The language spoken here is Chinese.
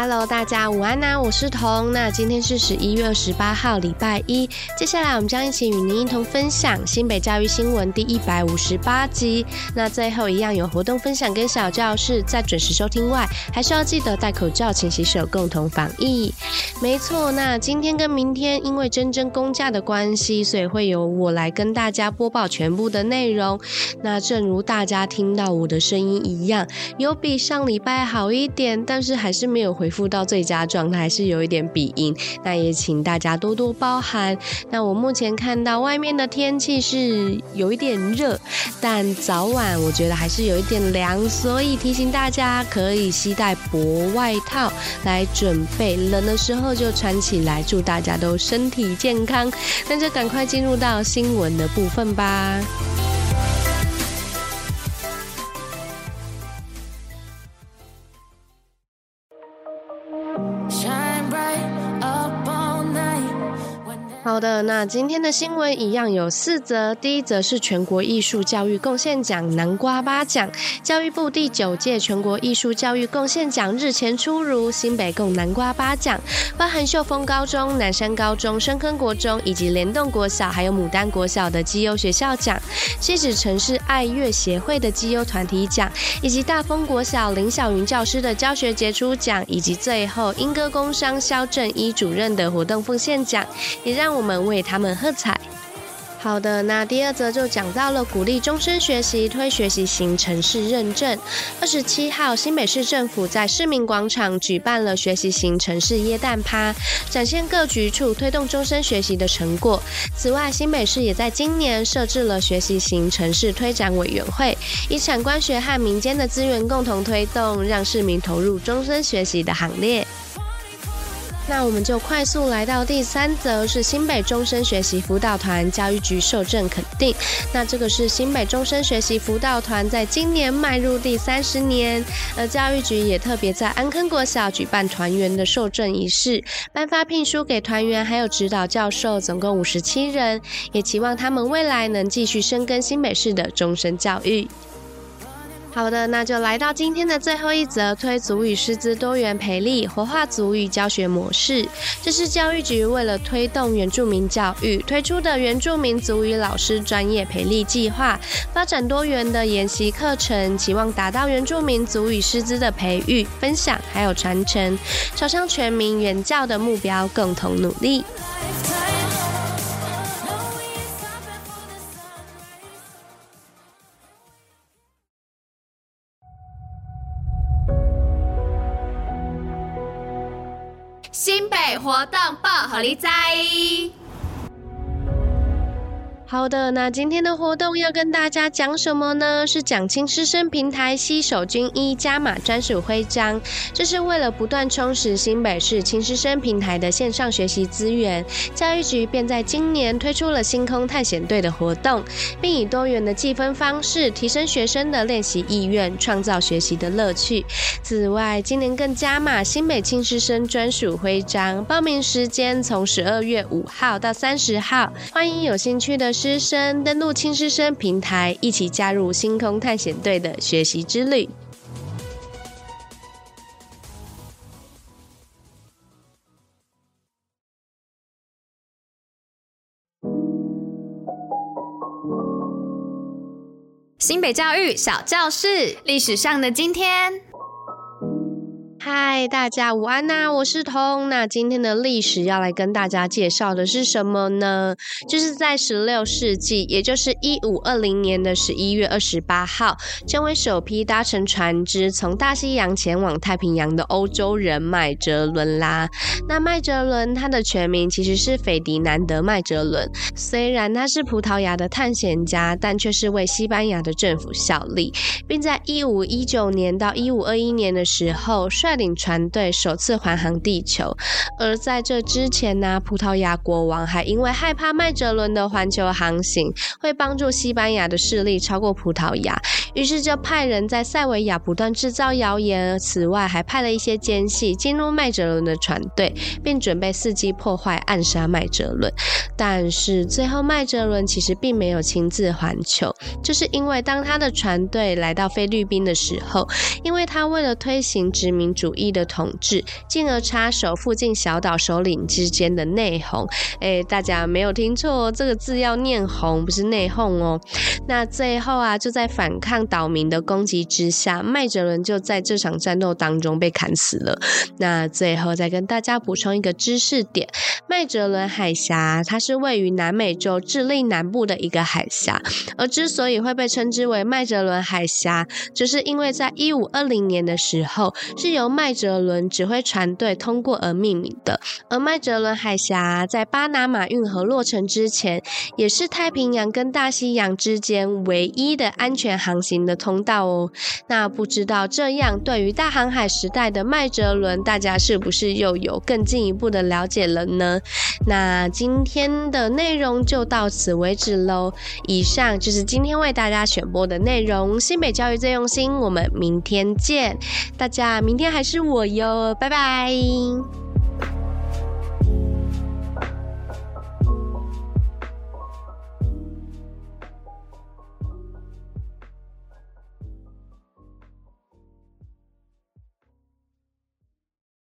Hello，大家午安呐、我是彤。那今天是十一月二十八号，礼拜一。接下来我们将一起与您一同分享新北教育新闻第一百五十八集。那最后一样有活动分享跟小教室，在准时收听外，还是要记得戴口罩、勤洗手，共同防疫。没错，那今天跟明天因为真真公假的关系，所以会由我来跟大家播报全部的内容。那正如大家听到我的声音一样，有比上礼拜好一点，但是还是没有回。恢复到最佳状态是有一点鼻音，那也请大家多多包涵。那我目前看到外面的天气是有一点热，但早晚我觉得还是有一点凉，所以提醒大家可以携带薄外套来准备，冷的时候就穿起来。祝大家都身体健康。那就赶快进入到新闻的部分吧。好的，那今天的新闻一样有四则。第一则是全国艺术教育贡献奖南瓜八奖，教育部第九届全国艺术教育贡献奖日前出炉，新北共南瓜八奖，包含秀峰高中、南山高中、深坑国中以及联动国小，还有牡丹国小的绩优学校奖，西子城市爱乐协会的绩优团体奖，以及大丰国小林小云教师的教学杰出奖，以及最后莺歌工商萧正一主任的活动奉献奖，也让。我们们为他们喝彩。好的，那第二则就讲到了鼓励终身学习，推学习型城市认证。二十七号，新北市政府在市民广场举办了学习型城市耶诞趴，展现各局处推动终身学习的成果。此外，新北市也在今年设置了学习型城市推展委员会，以产官学和民间的资源共同推动，让市民投入终身学习的行列。那我们就快速来到第三则，是新北终身学习辅导团教育局受证肯定。那这个是新北终身学习辅导团在今年迈入第三十年，而教育局也特别在安坑国小举办团员的受证仪式，颁发聘书给团员还有指导教授，总共五十七人，也期望他们未来能继续深耕新北市的终身教育。好的，那就来到今天的最后一则，推族语师资多元培力，活化族语教学模式。这是教育局为了推动原住民教育推出的原住民族语老师专业培力计划，发展多元的研习课程，期望达到原住民族语师资的培育、分享还有传承，朝向全民原教的目标共同努力。新北活动报，予你在。好的，那今天的活动要跟大家讲什么呢？是讲亲师生平台携手军一加码专属徽章。这是为了不断充实新北市亲师生平台的线上学习资源，教育局便在今年推出了星空探险队的活动，并以多元的计分方式提升学生的练习意愿，创造学习的乐趣。此外，今年更加码新北亲师生专属徽章，报名时间从十二月五号到三十号，欢迎有兴趣的。师生登录亲师生平台，一起加入星空探险队的学习之旅。新北教育小教室，历史上的今天。嗨，大家午安呐、我是彤。那今天的历史要来跟大家介绍的是什么呢？就是在十六世纪，也就是一五二零年的十一月二十八号，成为首批搭乘船只从大西洋前往太平洋的欧洲人麦哲伦啦。那麦哲伦他的全名其实是斐迪南德麦哲伦，虽然他是葡萄牙的探险家，但却是为西班牙的政府效力，并在一五一九年到一五二一年的时候率领船队首次环航地球。而在这之前呢，葡萄牙国王还因为害怕麦哲伦的环球航行会帮助西班牙的势力超过葡萄牙，于是就派人在塞维亚不断制造谣言。此外，还派了一些奸细进入麦哲伦的船队，并准备伺机破坏、暗杀麦哲伦。但是最后，麦哲伦其实并没有亲自环球，就是因为当他的船队来到菲律宾的时候，因为他为了推行殖民主义的统治，进而插手附近小岛首领之间的内讧。哎，大家没有听错，这个字要念“讧”，不是内讧哦。那最后啊，就在反抗岛民的攻击之下，麦哲伦就在这场战斗当中被砍死了。那最后再跟大家补充一个知识点：麦哲伦海峡，它是。位于南美洲智利南部的一个海峡，而之所以会被称之为麦哲伦海峡，就是因为在一五二零年的时候，是由麦哲伦指挥船队通过而命名的。而麦哲伦海峡在巴拿马运河落成之前，也是太平洋跟大西洋之间唯一的安全航行的通道哦。那不知道这样对于大航海时代的麦哲伦，大家是不是又有更进一步的了解了呢？那今天。的内容就到此为止喽。以上就是今天为大家选播的内容。新北教育最用心，我们明天见。大家明天还是我哟，拜拜。